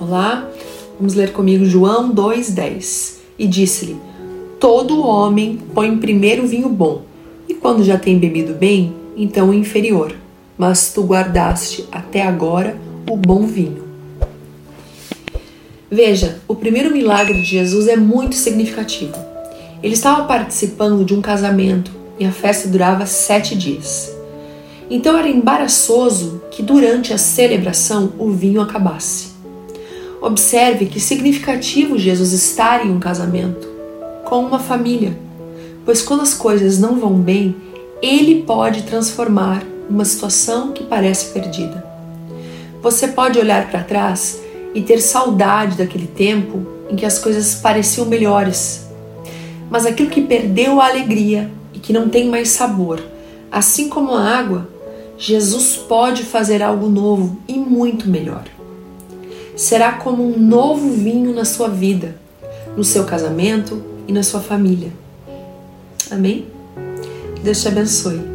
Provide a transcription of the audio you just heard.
Olá, vamos ler comigo João 2,10. E disse-lhe: Todo homem põe primeiro o vinho bom, e quando já tem bebido bem, então o inferior. Mas tu guardaste até agora o bom vinho. Veja, o primeiro milagre de Jesus é muito significativo. Ele estava participando de um casamento e a festa durava sete dias. Então era embaraçoso que durante a celebração o vinho acabasse. Observe que significativo Jesus estar em um casamento, com uma família, pois quando as coisas não vão bem, ele pode transformar uma situação que parece perdida. Você pode olhar para trás e ter saudade daquele tempo em que as coisas pareciam melhores, mas aquilo que perdeu a alegria e que não tem mais sabor, assim como a água, Jesus pode fazer algo novo e muito melhor. Será como um novo vinho na sua vida, no seu casamento e na sua família. Amém? Deus te abençoe.